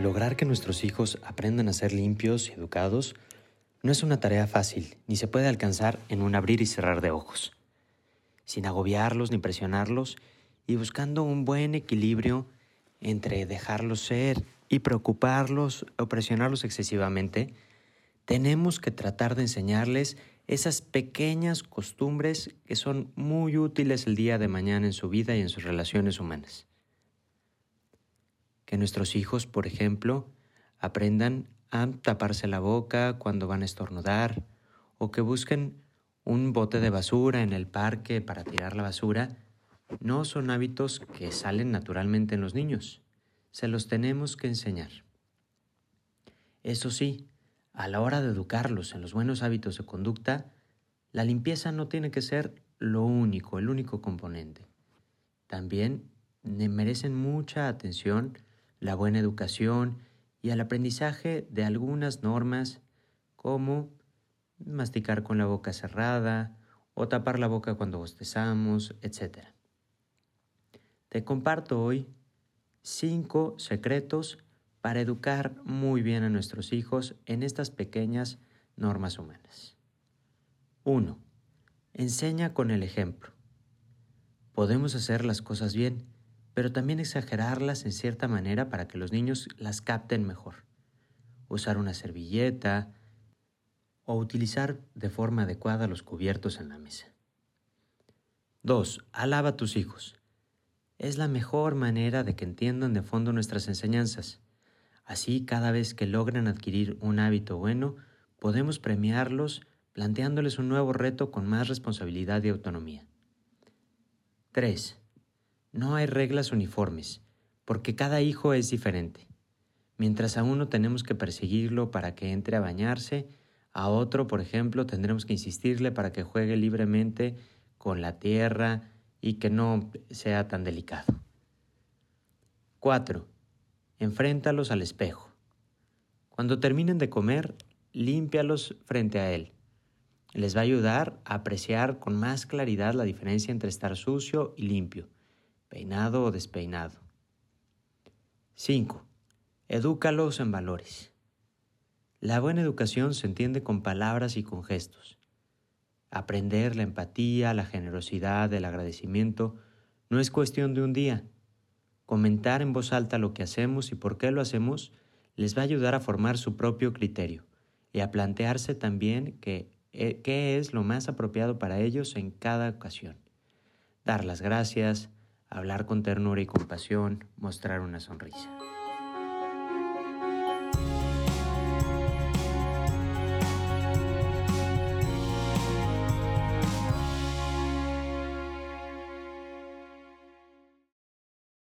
Lograr que nuestros hijos aprendan a ser limpios y educados no es una tarea fácil, ni se puede alcanzar en un abrir y cerrar de ojos. Sin agobiarlos ni presionarlos y buscando un buen equilibrio entre dejarlos ser y preocuparlos o presionarlos excesivamente, tenemos que tratar de enseñarles esas pequeñas costumbres que son muy útiles el día de mañana en su vida y en sus relaciones humanas que nuestros hijos, por ejemplo, aprendan a taparse la boca cuando van a estornudar o que busquen un bote de basura en el parque para tirar la basura, no son hábitos que salen naturalmente en los niños. Se los tenemos que enseñar. Eso sí, a la hora de educarlos en los buenos hábitos de conducta, la limpieza no tiene que ser lo único, el único componente. También merecen mucha atención la buena educación y al aprendizaje de algunas normas como masticar con la boca cerrada o tapar la boca cuando bostezamos, etc. Te comparto hoy cinco secretos para educar muy bien a nuestros hijos en estas pequeñas normas humanas. 1. Enseña con el ejemplo. Podemos hacer las cosas bien, pero también exagerarlas en cierta manera para que los niños las capten mejor. Usar una servilleta o utilizar de forma adecuada los cubiertos en la mesa. 2. Alaba a tus hijos. Es la mejor manera de que entiendan de fondo nuestras enseñanzas. Así, cada vez que logran adquirir un hábito bueno, podemos premiarlos planteándoles un nuevo reto con más responsabilidad y autonomía. 3. No hay reglas uniformes, porque cada hijo es diferente. Mientras a uno tenemos que perseguirlo para que entre a bañarse, a otro, por ejemplo, tendremos que insistirle para que juegue libremente con la tierra y que no sea tan delicado. 4. Enfréntalos al espejo. Cuando terminen de comer, límpialos frente a él. Les va a ayudar a apreciar con más claridad la diferencia entre estar sucio y limpio peinado o despeinado. 5. Edúcalos en valores. La buena educación se entiende con palabras y con gestos. Aprender la empatía, la generosidad, el agradecimiento no es cuestión de un día. Comentar en voz alta lo que hacemos y por qué lo hacemos les va a ayudar a formar su propio criterio y a plantearse también qué es lo más apropiado para ellos en cada ocasión. Dar las gracias, hablar con ternura y compasión, mostrar una sonrisa.